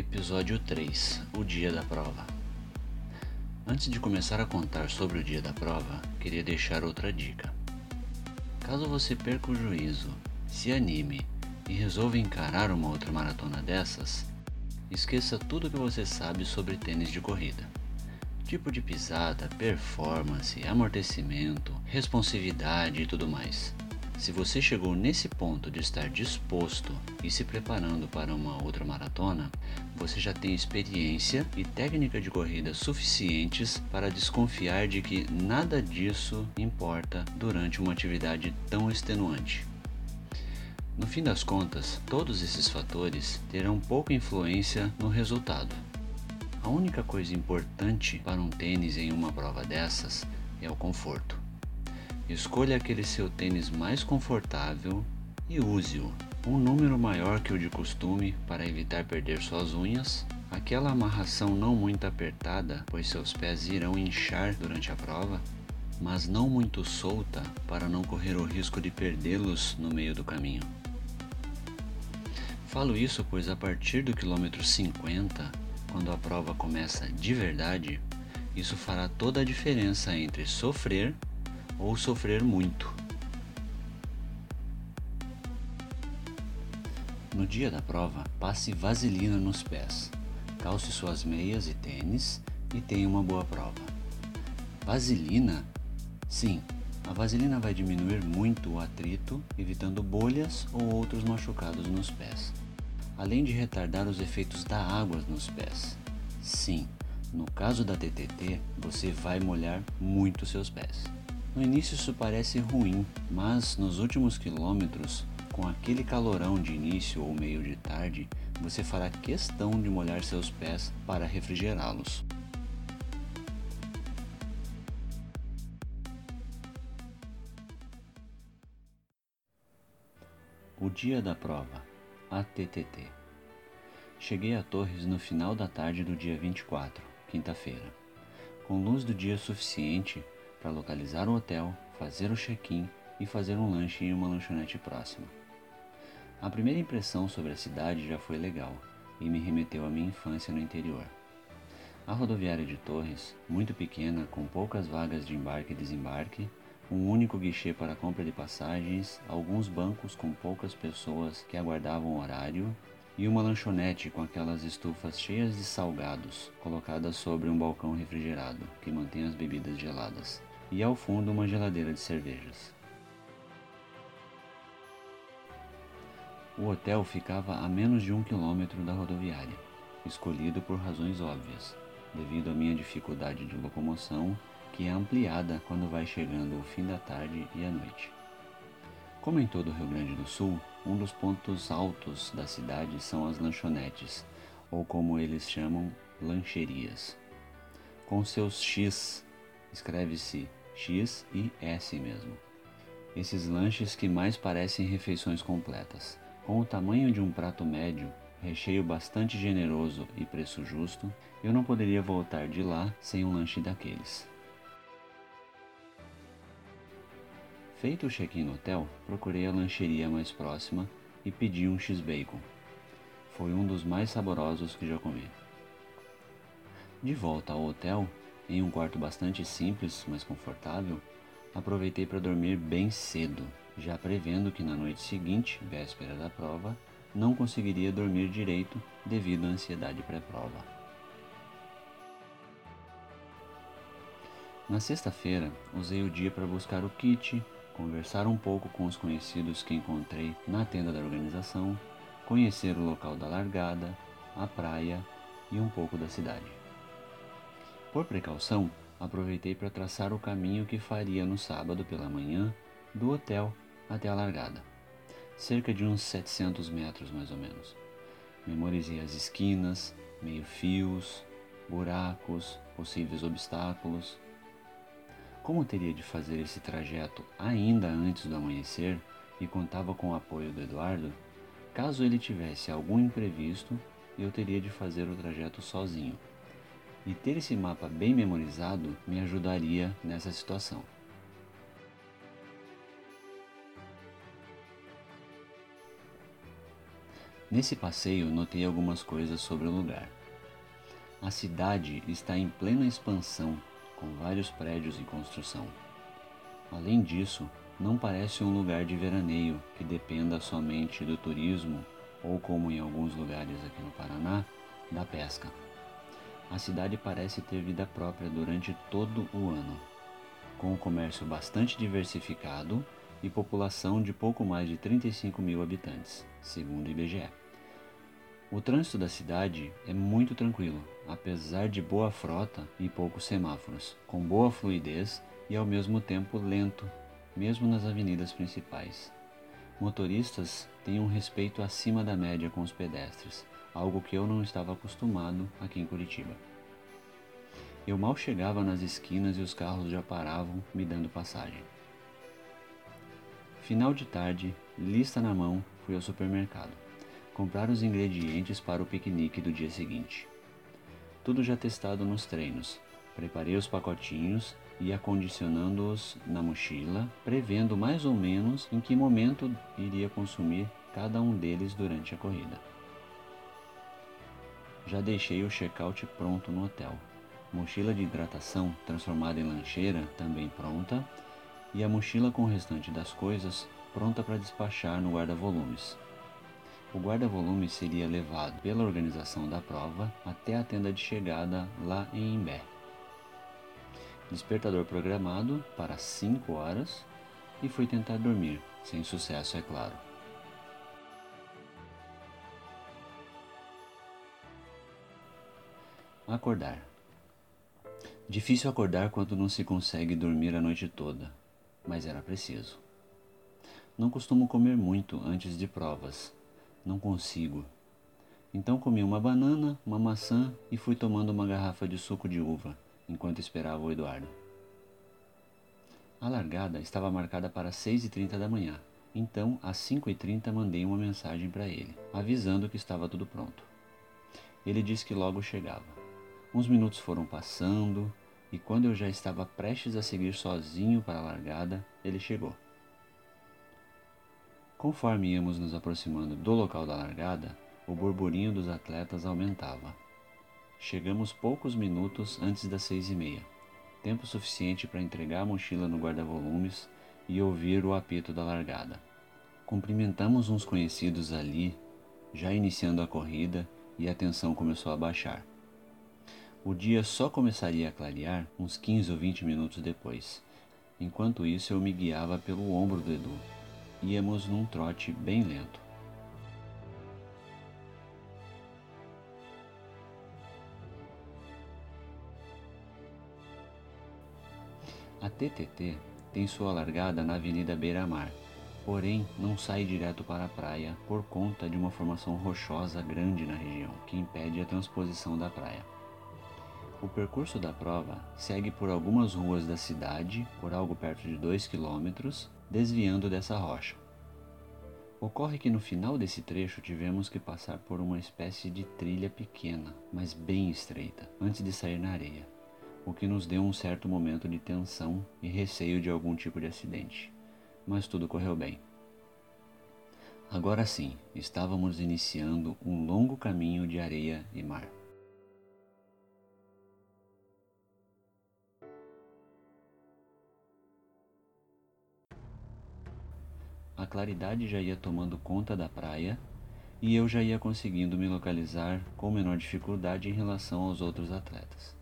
Episódio 3 O dia da prova. Antes de começar a contar sobre o dia da prova, queria deixar outra dica. Caso você perca o juízo, se anime e resolva encarar uma outra maratona dessas, esqueça tudo o que você sabe sobre tênis de corrida. Tipo de pisada, performance, amortecimento, responsividade e tudo mais. Se você chegou nesse ponto de estar disposto e se preparando para uma outra maratona, você já tem experiência e técnica de corrida suficientes para desconfiar de que nada disso importa durante uma atividade tão extenuante. No fim das contas, todos esses fatores terão pouca influência no resultado. A única coisa importante para um tênis em uma prova dessas é o conforto. Escolha aquele seu tênis mais confortável e use-o. Um número maior que o de costume para evitar perder suas unhas. Aquela amarração não muito apertada, pois seus pés irão inchar durante a prova, mas não muito solta para não correr o risco de perdê-los no meio do caminho. Falo isso pois a partir do quilômetro 50, quando a prova começa de verdade, isso fará toda a diferença entre sofrer ou sofrer muito. No dia da prova, passe vaselina nos pés, calce suas meias e tênis e tenha uma boa prova. Vaselina? Sim, a vaselina vai diminuir muito o atrito, evitando bolhas ou outros machucados nos pés, além de retardar os efeitos da água nos pés. Sim, no caso da TTT, você vai molhar muito seus pés. No início isso parece ruim, mas nos últimos quilômetros, com aquele calorão de início ou meio de tarde, você fará questão de molhar seus pés para refrigerá-los. O dia da prova, ATTT. Cheguei a Torres no final da tarde do dia 24, quinta-feira. Com luz do dia suficiente, para localizar o hotel, fazer o check-in e fazer um lanche em uma lanchonete próxima. A primeira impressão sobre a cidade já foi legal e me remeteu à minha infância no interior. A rodoviária de Torres, muito pequena, com poucas vagas de embarque e desembarque, um único guichê para compra de passagens, alguns bancos com poucas pessoas que aguardavam o horário e uma lanchonete com aquelas estufas cheias de salgados colocadas sobre um balcão refrigerado que mantém as bebidas geladas e ao fundo uma geladeira de cervejas. O hotel ficava a menos de um quilômetro da rodoviária, escolhido por razões óbvias, devido à minha dificuldade de locomoção, que é ampliada quando vai chegando o fim da tarde e a noite. Como em todo o Rio Grande do Sul, um dos pontos altos da cidade são as lanchonetes, ou como eles chamam, lancherias. Com seus X, escreve-se X e S mesmo. Esses lanches que mais parecem refeições completas. Com o tamanho de um prato médio, recheio bastante generoso e preço justo, eu não poderia voltar de lá sem um lanche daqueles. Feito o check-in no hotel, procurei a lancheria mais próxima e pedi um X-Bacon. Foi um dos mais saborosos que já comi. De volta ao hotel, em um quarto bastante simples, mas confortável, aproveitei para dormir bem cedo, já prevendo que na noite seguinte, véspera da prova, não conseguiria dormir direito devido à ansiedade pré-prova. Na sexta-feira, usei o dia para buscar o kit, conversar um pouco com os conhecidos que encontrei na tenda da organização, conhecer o local da largada, a praia e um pouco da cidade. Por precaução, aproveitei para traçar o caminho que faria no sábado pela manhã do hotel até a largada, cerca de uns 700 metros mais ou menos. Memorizei as esquinas, meio-fios, buracos, possíveis obstáculos. Como teria de fazer esse trajeto ainda antes do amanhecer e contava com o apoio do Eduardo, caso ele tivesse algum imprevisto, eu teria de fazer o trajeto sozinho e ter esse mapa bem memorizado me ajudaria nessa situação. Nesse passeio, notei algumas coisas sobre o lugar. A cidade está em plena expansão, com vários prédios em construção. Além disso, não parece um lugar de veraneio que dependa somente do turismo ou, como em alguns lugares aqui no Paraná, da pesca. A cidade parece ter vida própria durante todo o ano, com um comércio bastante diversificado e população de pouco mais de 35 mil habitantes, segundo o IBGE. O trânsito da cidade é muito tranquilo, apesar de boa frota e poucos semáforos, com boa fluidez e ao mesmo tempo lento, mesmo nas avenidas principais. Motoristas têm um respeito acima da média com os pedestres, algo que eu não estava acostumado aqui em Curitiba. Eu mal chegava nas esquinas e os carros já paravam me dando passagem. Final de tarde, lista na mão, fui ao supermercado comprar os ingredientes para o piquenique do dia seguinte. Tudo já testado nos treinos. Preparei os pacotinhos e acondicionando-os na mochila, prevendo mais ou menos em que momento iria consumir cada um deles durante a corrida. Já deixei o check-out pronto no hotel. Mochila de hidratação transformada em lancheira também pronta e a mochila com o restante das coisas pronta para despachar no guarda-volumes. O guarda-volume seria levado pela organização da prova até a tenda de chegada lá em Imbé. Despertador programado para 5 horas e fui tentar dormir, sem sucesso, é claro. Acordar. Difícil acordar quando não se consegue dormir a noite toda, mas era preciso. Não costumo comer muito antes de provas, não consigo. Então comi uma banana, uma maçã e fui tomando uma garrafa de suco de uva enquanto esperava o Eduardo. A largada estava marcada para 6h30 da manhã, então às 5h30 mandei uma mensagem para ele, avisando que estava tudo pronto. Ele disse que logo chegava. Uns minutos foram passando e quando eu já estava prestes a seguir sozinho para a largada, ele chegou. Conforme íamos nos aproximando do local da largada, o burburinho dos atletas aumentava. Chegamos poucos minutos antes das seis e meia, tempo suficiente para entregar a mochila no guarda-volumes e ouvir o apito da largada. Cumprimentamos uns conhecidos ali, já iniciando a corrida, e a tensão começou a baixar. O dia só começaria a clarear uns 15 ou 20 minutos depois. Enquanto isso, eu me guiava pelo ombro do Edu, íamos num trote bem lento. A TTT tem sua largada na Avenida Beira Mar, porém não sai direto para a praia por conta de uma formação rochosa grande na região, que impede a transposição da praia. O percurso da prova segue por algumas ruas da cidade, por algo perto de 2 km, desviando dessa rocha. Ocorre que no final desse trecho tivemos que passar por uma espécie de trilha pequena, mas bem estreita, antes de sair na areia, o que nos deu um certo momento de tensão e receio de algum tipo de acidente. Mas tudo correu bem. Agora sim, estávamos iniciando um longo caminho de areia e mar. Claridade já ia tomando conta da praia e eu já ia conseguindo me localizar com menor dificuldade em relação aos outros atletas.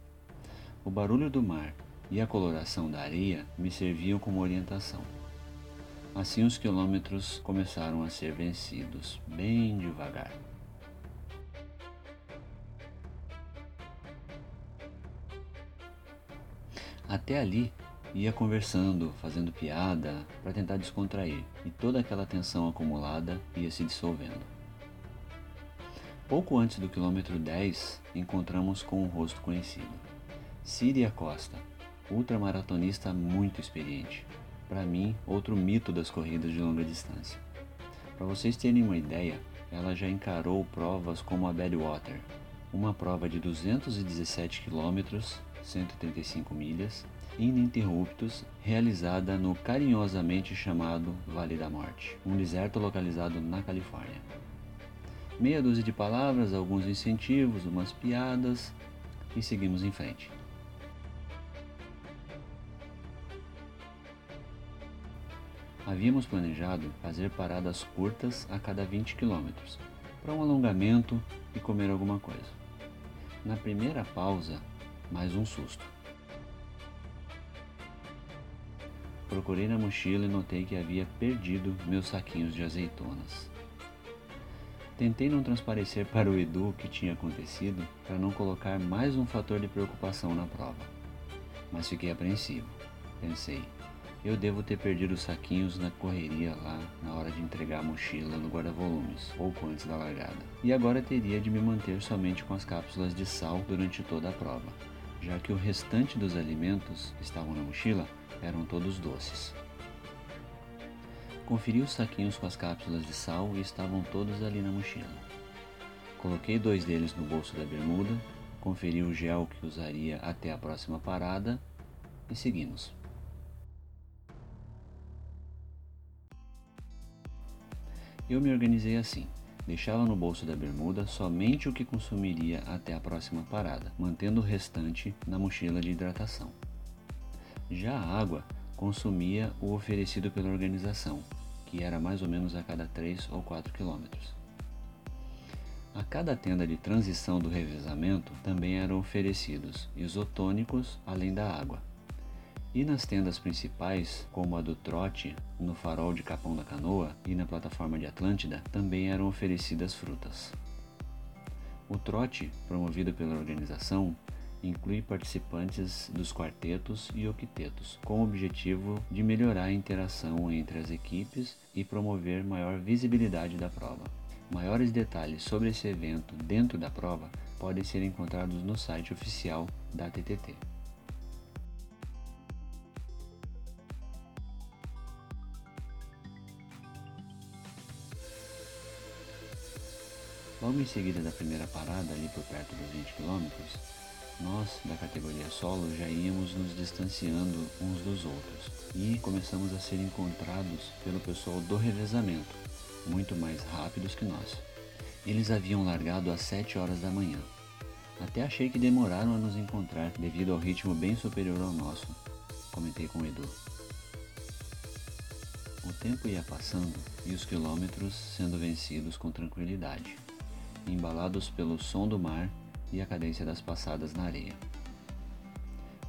O barulho do mar e a coloração da areia me serviam como orientação. Assim os quilômetros começaram a ser vencidos bem devagar. Até ali Ia conversando, fazendo piada para tentar descontrair, e toda aquela tensão acumulada ia se dissolvendo. Pouco antes do quilômetro 10, encontramos com um rosto conhecido. Síria Costa, ultramaratonista muito experiente. Para mim, outro mito das corridas de longa distância. Para vocês terem uma ideia, ela já encarou provas como a Badwater, uma prova de 217 quilômetros, 135 milhas, ininterruptos realizada no carinhosamente chamado Vale da Morte, um deserto localizado na Califórnia. Meia dúzia de palavras, alguns incentivos, umas piadas e seguimos em frente. Havíamos planejado fazer paradas curtas a cada 20 quilômetros, para um alongamento e comer alguma coisa. Na primeira pausa, mais um susto. Procurei na mochila e notei que havia perdido meus saquinhos de azeitonas. Tentei não transparecer para o Edu o que tinha acontecido para não colocar mais um fator de preocupação na prova. Mas fiquei apreensivo. Pensei, eu devo ter perdido os saquinhos na correria lá na hora de entregar a mochila no guarda-volumes, pouco antes da largada. E agora teria de me manter somente com as cápsulas de sal durante toda a prova, já que o restante dos alimentos que estavam na mochila eram todos doces. Conferi os saquinhos com as cápsulas de sal e estavam todos ali na mochila. Coloquei dois deles no bolso da bermuda, conferi o gel que usaria até a próxima parada e seguimos. Eu me organizei assim. Deixava no bolso da bermuda somente o que consumiria até a próxima parada, mantendo o restante na mochila de hidratação. Já a água consumia o oferecido pela organização, que era mais ou menos a cada 3 ou 4 quilômetros. A cada tenda de transição do revezamento também eram oferecidos isotônicos além da água, e nas tendas principais, como a do Trote, no farol de Capão da Canoa e na plataforma de Atlântida, também eram oferecidas frutas. O trote, promovido pela organização, inclui participantes dos quartetos e octetos, com o objetivo de melhorar a interação entre as equipes e promover maior visibilidade da prova. Maiores detalhes sobre esse evento dentro da prova podem ser encontrados no site oficial da TTT. Logo em seguida da primeira parada, ali por perto dos 20 km, nós, da categoria solo, já íamos nos distanciando uns dos outros e começamos a ser encontrados pelo pessoal do revezamento, muito mais rápidos que nós. Eles haviam largado às 7 horas da manhã. Até achei que demoraram a nos encontrar devido ao ritmo bem superior ao nosso, comentei com o Edu. O tempo ia passando e os quilômetros sendo vencidos com tranquilidade embalados pelo som do mar e a cadência das passadas na areia.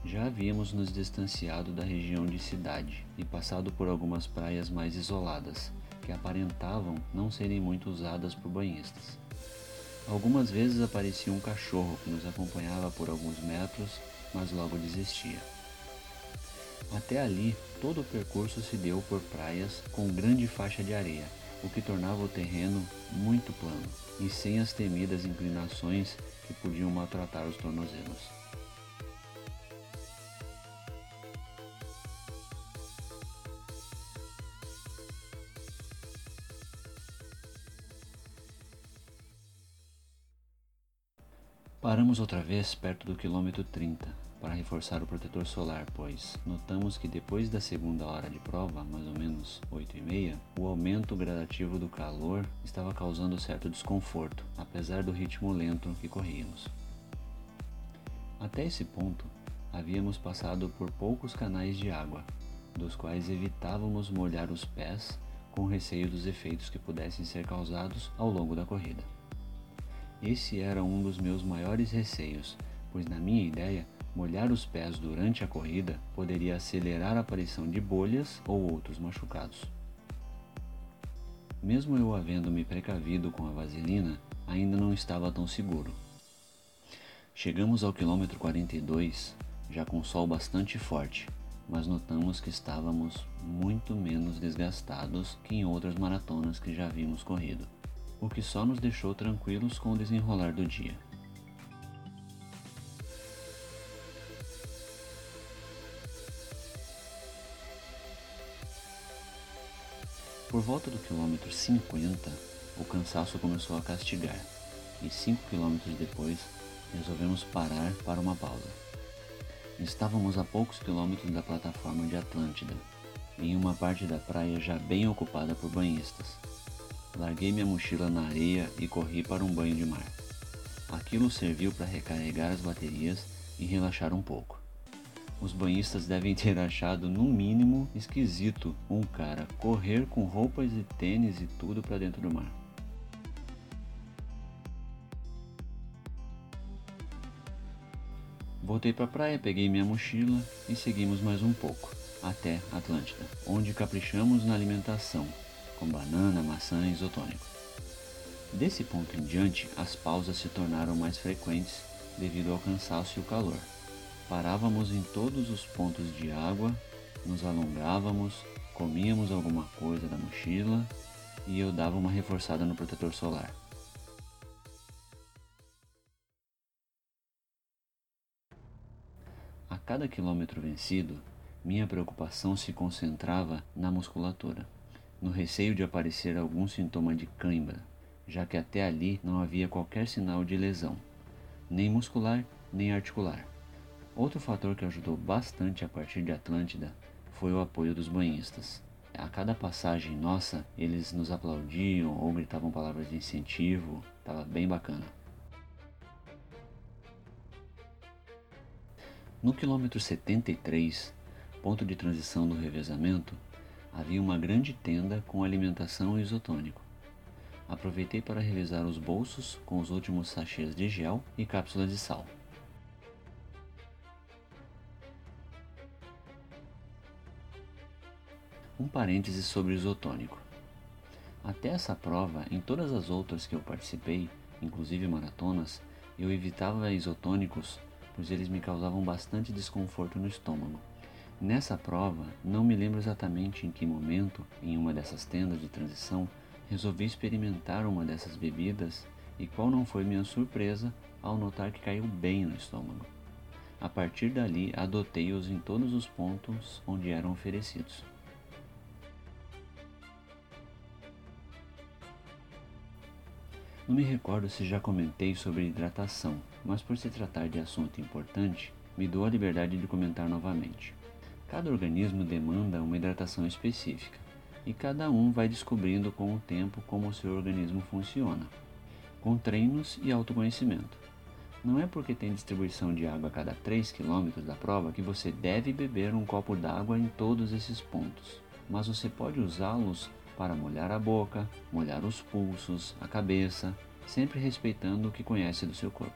Já havíamos nos distanciado da região de cidade e passado por algumas praias mais isoladas, que aparentavam não serem muito usadas por banhistas. Algumas vezes aparecia um cachorro que nos acompanhava por alguns metros, mas logo desistia. Até ali, todo o percurso se deu por praias com grande faixa de areia, o que tornava o terreno muito plano e sem as temidas inclinações que podiam maltratar os tornozelos. Paramos outra vez perto do quilômetro 30 para reforçar o protetor solar, pois notamos que depois da segunda hora de prova, mais ou menos 8 e meia, o aumento gradativo do calor estava causando certo desconforto, apesar do ritmo lento que corríamos. Até esse ponto, havíamos passado por poucos canais de água, dos quais evitávamos molhar os pés com receio dos efeitos que pudessem ser causados ao longo da corrida. Esse era um dos meus maiores receios, pois, na minha ideia, Molhar os pés durante a corrida poderia acelerar a aparição de bolhas ou outros machucados. Mesmo eu havendo me precavido com a vaselina, ainda não estava tão seguro. Chegamos ao quilômetro 42, já com sol bastante forte, mas notamos que estávamos muito menos desgastados que em outras maratonas que já havíamos corrido, o que só nos deixou tranquilos com o desenrolar do dia. Por volta do quilômetro 50, o cansaço começou a castigar, e 5 quilômetros depois resolvemos parar para uma pausa. Estávamos a poucos quilômetros da plataforma de Atlântida, em uma parte da praia já bem ocupada por banhistas. Larguei minha mochila na areia e corri para um banho de mar. Aquilo serviu para recarregar as baterias e relaxar um pouco. Os banhistas devem ter achado no mínimo esquisito um cara correr com roupas e tênis e tudo para dentro do mar. Voltei para a praia, peguei minha mochila e seguimos mais um pouco, até Atlântida, onde caprichamos na alimentação, com banana, maçã e isotônico. Desse ponto em diante, as pausas se tornaram mais frequentes devido ao cansaço e o calor. Parávamos em todos os pontos de água, nos alongávamos, comíamos alguma coisa da mochila e eu dava uma reforçada no protetor solar. A cada quilômetro vencido, minha preocupação se concentrava na musculatura, no receio de aparecer algum sintoma de cãibra, já que até ali não havia qualquer sinal de lesão, nem muscular nem articular. Outro fator que ajudou bastante a partir de Atlântida foi o apoio dos banhistas. A cada passagem nossa, eles nos aplaudiam ou gritavam palavras de incentivo, estava bem bacana. No quilômetro 73, ponto de transição do revezamento, havia uma grande tenda com alimentação e isotônico. Aproveitei para revisar os bolsos com os últimos sachês de gel e cápsulas de sal. Um parêntese sobre o isotônico. Até essa prova, em todas as outras que eu participei, inclusive maratonas, eu evitava isotônicos pois eles me causavam bastante desconforto no estômago. Nessa prova, não me lembro exatamente em que momento, em uma dessas tendas de transição, resolvi experimentar uma dessas bebidas e qual não foi minha surpresa ao notar que caiu bem no estômago. A partir dali, adotei-os em todos os pontos onde eram oferecidos. Não me recordo se já comentei sobre hidratação, mas por se tratar de assunto importante, me dou a liberdade de comentar novamente. Cada organismo demanda uma hidratação específica, e cada um vai descobrindo com o tempo como o seu organismo funciona, com treinos e autoconhecimento. Não é porque tem distribuição de água a cada 3 km da prova que você deve beber um copo d'água em todos esses pontos, mas você pode usá-los para molhar a boca, molhar os pulsos, a cabeça, sempre respeitando o que conhece do seu corpo.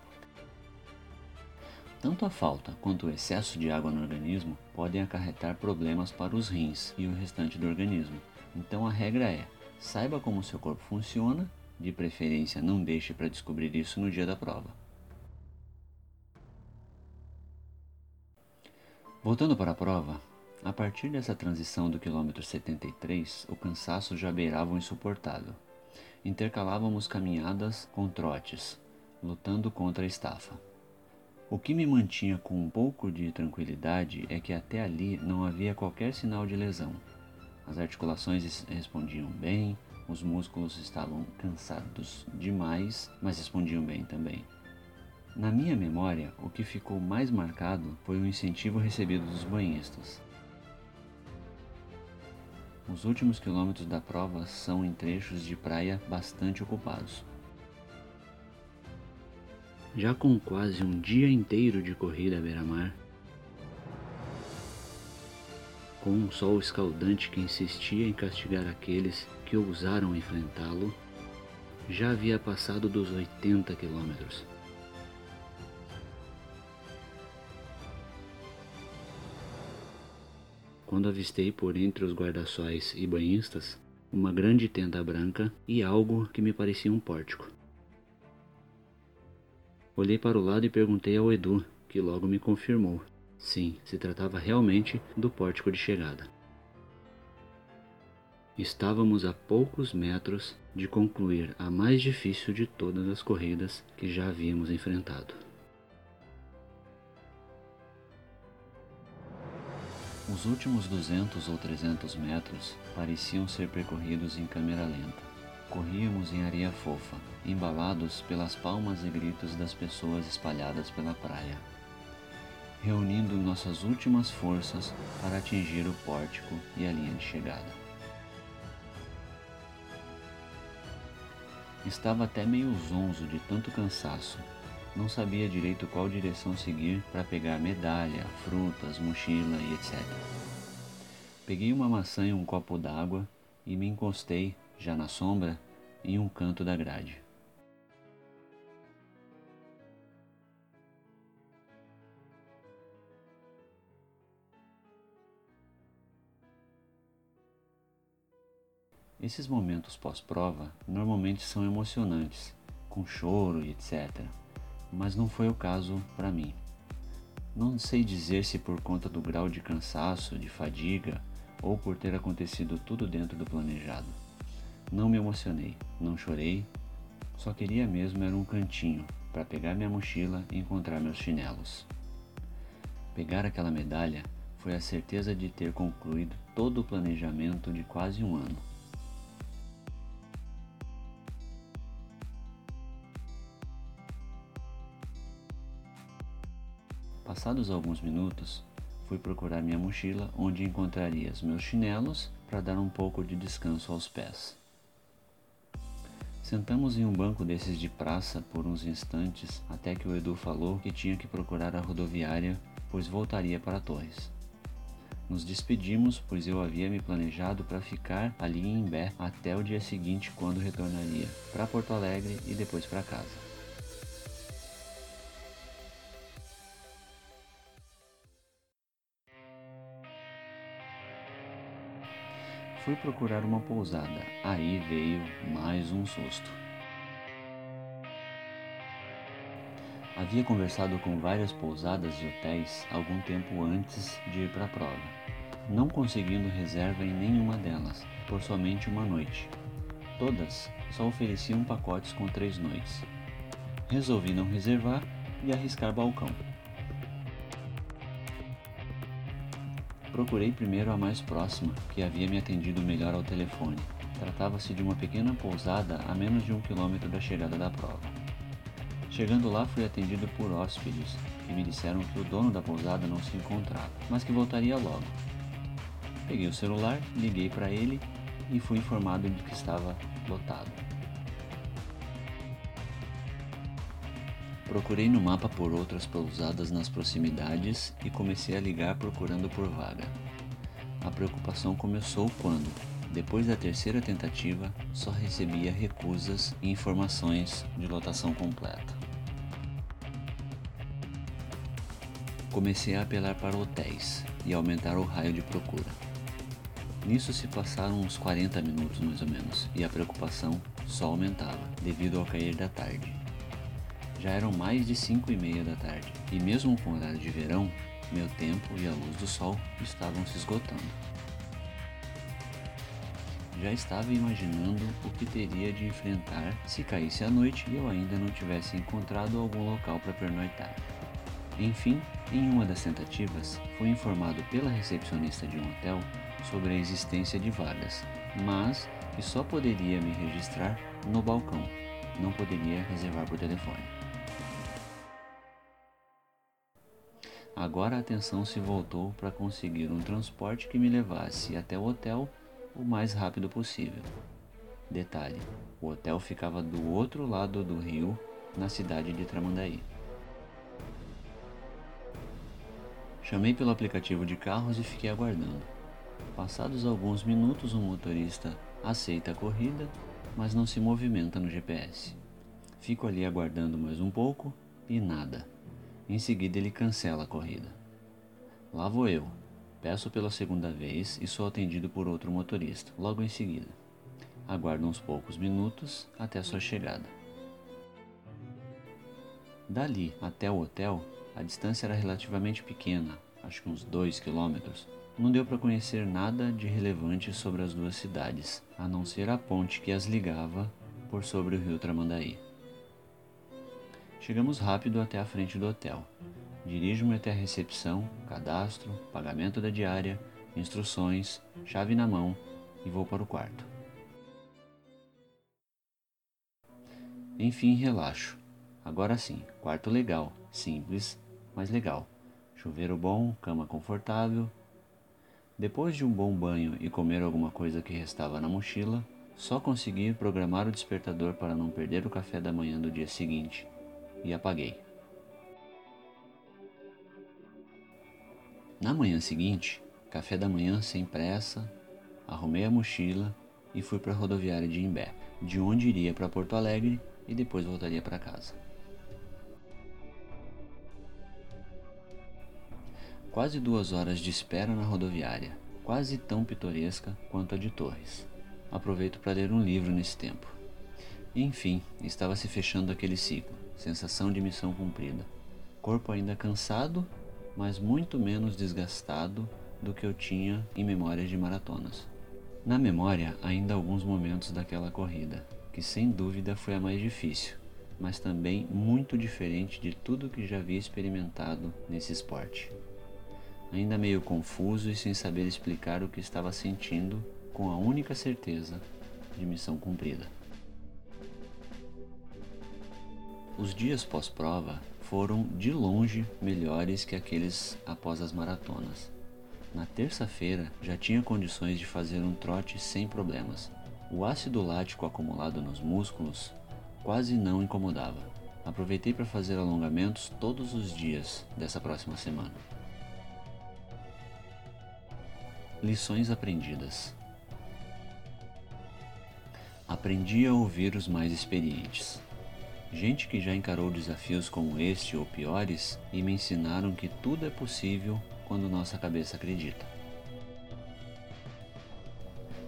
Tanto a falta quanto o excesso de água no organismo podem acarretar problemas para os rins e o restante do organismo. Então a regra é: saiba como seu corpo funciona, de preferência não deixe para descobrir isso no dia da prova. Voltando para a prova, a partir dessa transição do quilômetro 73, o cansaço já beirava o insuportável. Intercalávamos caminhadas com trotes, lutando contra a estafa. O que me mantinha com um pouco de tranquilidade é que até ali não havia qualquer sinal de lesão. As articulações respondiam bem, os músculos estavam cansados demais, mas respondiam bem também. Na minha memória, o que ficou mais marcado foi o incentivo recebido dos banhistas. Os últimos quilômetros da prova são em trechos de praia bastante ocupados. Já com quase um dia inteiro de corrida à beira-mar, com um sol escaldante que insistia em castigar aqueles que ousaram enfrentá-lo, já havia passado dos 80 quilômetros. Quando avistei por entre os guarda-sóis e banhistas uma grande tenda branca e algo que me parecia um pórtico. Olhei para o lado e perguntei ao Edu, que logo me confirmou. Sim, se tratava realmente do pórtico de chegada. Estávamos a poucos metros de concluir a mais difícil de todas as corridas que já havíamos enfrentado. Os últimos 200 ou 300 metros pareciam ser percorridos em câmera lenta. Corríamos em areia fofa, embalados pelas palmas e gritos das pessoas espalhadas pela praia, reunindo nossas últimas forças para atingir o pórtico e a linha de chegada. Estava até meio zonzo de tanto cansaço. Não sabia direito qual direção seguir para pegar medalha, frutas, mochila e etc. Peguei uma maçã e um copo d'água e me encostei, já na sombra, em um canto da grade. Esses momentos pós-prova normalmente são emocionantes, com choro e etc. Mas não foi o caso para mim. Não sei dizer se por conta do grau de cansaço, de fadiga ou por ter acontecido tudo dentro do planejado. Não me emocionei, não chorei, só queria mesmo era um cantinho para pegar minha mochila e encontrar meus chinelos. Pegar aquela medalha foi a certeza de ter concluído todo o planejamento de quase um ano. Passados alguns minutos, fui procurar minha mochila, onde encontraria os meus chinelos para dar um pouco de descanso aos pés. Sentamos em um banco desses de praça por uns instantes até que o Edu falou que tinha que procurar a rodoviária, pois voltaria para Torres. Nos despedimos, pois eu havia me planejado para ficar ali em Imbé até o dia seguinte, quando retornaria para Porto Alegre e depois para casa. Fui procurar uma pousada. Aí veio mais um susto. Havia conversado com várias pousadas e hotéis algum tempo antes de ir para a prova, não conseguindo reserva em nenhuma delas, por somente uma noite. Todas só ofereciam pacotes com três noites. Resolvi não reservar e arriscar balcão. Procurei primeiro a mais próxima, que havia me atendido melhor ao telefone. Tratava-se de uma pequena pousada a menos de um quilômetro da chegada da prova. Chegando lá, fui atendido por hóspedes, que me disseram que o dono da pousada não se encontrava, mas que voltaria logo. Peguei o celular, liguei para ele e fui informado de que estava lotado. Procurei no mapa por outras pousadas nas proximidades e comecei a ligar procurando por vaga. A preocupação começou quando, depois da terceira tentativa, só recebia recusas e informações de lotação completa. Comecei a apelar para hotéis e aumentar o raio de procura. Nisso se passaram uns 40 minutos mais ou menos e a preocupação só aumentava devido ao cair da tarde. Já eram mais de cinco e meia da tarde, e mesmo com o horário de verão, meu tempo e a luz do sol estavam se esgotando. Já estava imaginando o que teria de enfrentar se caísse a noite e eu ainda não tivesse encontrado algum local para pernoitar. Enfim, em uma das tentativas, fui informado pela recepcionista de um hotel sobre a existência de vagas, mas que só poderia me registrar no balcão, não poderia reservar por telefone. Agora a atenção se voltou para conseguir um transporte que me levasse até o hotel o mais rápido possível. Detalhe: o hotel ficava do outro lado do rio, na cidade de Tramandaí. Chamei pelo aplicativo de carros e fiquei aguardando. Passados alguns minutos, o um motorista aceita a corrida, mas não se movimenta no GPS. Fico ali aguardando mais um pouco e nada. Em seguida, ele cancela a corrida. Lá vou eu. Peço pela segunda vez e sou atendido por outro motorista, logo em seguida. Aguardo uns poucos minutos até sua chegada. Dali até o hotel, a distância era relativamente pequena, acho que uns 2 quilômetros. Não deu para conhecer nada de relevante sobre as duas cidades, a não ser a ponte que as ligava por sobre o rio Tramandaí. Chegamos rápido até a frente do hotel. Dirijo-me até a recepção, cadastro, pagamento da diária, instruções, chave na mão e vou para o quarto. Enfim, relaxo. Agora sim, quarto legal, simples, mas legal. Chuveiro bom, cama confortável. Depois de um bom banho e comer alguma coisa que restava na mochila, Só consegui programar o despertador para não perder o café da manhã do dia seguinte e apaguei. Na manhã seguinte, café da manhã sem pressa, arrumei a mochila e fui para a rodoviária de Imbé, de onde iria para Porto Alegre e depois voltaria para casa. Quase duas horas de espera na rodoviária, quase tão pitoresca quanto a de Torres. Aproveito para ler um livro nesse tempo. enfim, estava se fechando aquele ciclo, sensação de missão cumprida. Corpo ainda cansado, mas muito menos desgastado do que eu tinha em memórias de maratonas. Na memória, ainda alguns momentos daquela corrida, que sem dúvida foi a mais difícil, mas também muito diferente de tudo que já havia experimentado nesse esporte. Ainda meio confuso e sem saber explicar o que estava sentindo, com a única certeza de missão cumprida. Os dias pós-prova foram de longe melhores que aqueles após as maratonas. Na terça-feira já tinha condições de fazer um trote sem problemas. O ácido lático acumulado nos músculos quase não incomodava. Aproveitei para fazer alongamentos todos os dias dessa próxima semana. Lições aprendidas. Aprendi a ouvir os mais experientes. Gente que já encarou desafios como este ou piores e me ensinaram que tudo é possível quando nossa cabeça acredita.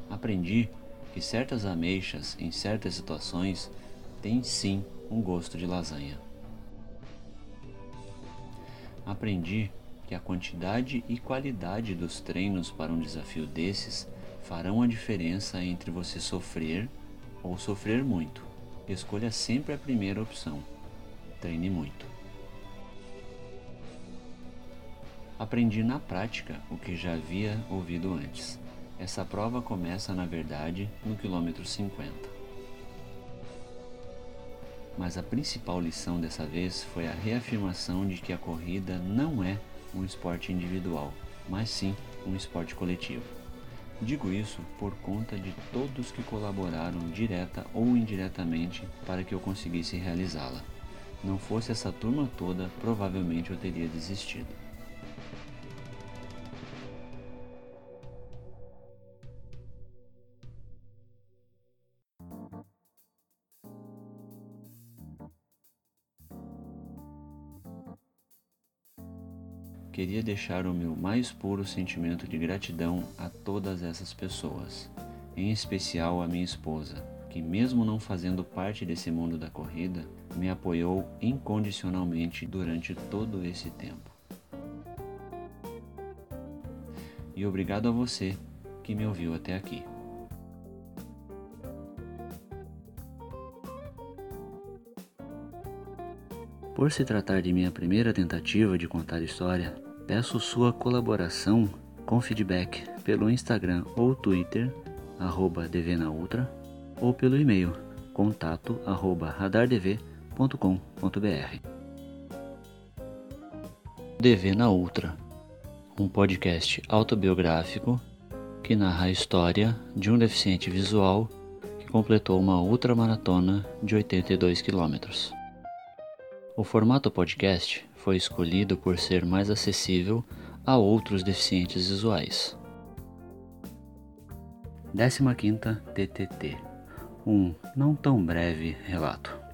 Aprendi que certas ameixas em certas situações têm sim um gosto de lasanha. Aprendi que a quantidade e qualidade dos treinos para um desafio desses farão a diferença entre você sofrer ou sofrer muito. Escolha sempre a primeira opção. Treine muito. Aprendi na prática o que já havia ouvido antes. Essa prova começa, na verdade, no quilômetro 50. Mas a principal lição dessa vez foi a reafirmação de que a corrida não é um esporte individual, mas sim um esporte coletivo. Digo isso por conta de todos que colaboraram direta ou indiretamente para que eu conseguisse realizá-la. Não fosse essa turma toda, provavelmente eu teria desistido. Queria deixar o meu mais puro sentimento de gratidão a todas essas pessoas, em especial a minha esposa, que, mesmo não fazendo parte desse mundo da corrida, me apoiou incondicionalmente durante todo esse tempo. E obrigado a você que me ouviu até aqui. Por se tratar de minha primeira tentativa de contar história, Peço sua colaboração com feedback pelo Instagram ou Twitter, arroba dvnaultra, ou pelo e-mail, contato arroba radardv.com.br. DV na Ultra, um podcast autobiográfico que narra a história de um deficiente visual que completou uma ultramaratona de 82 quilômetros. O formato podcast foi escolhido por ser mais acessível a outros deficientes visuais. 15 TTT Um não tão breve relato.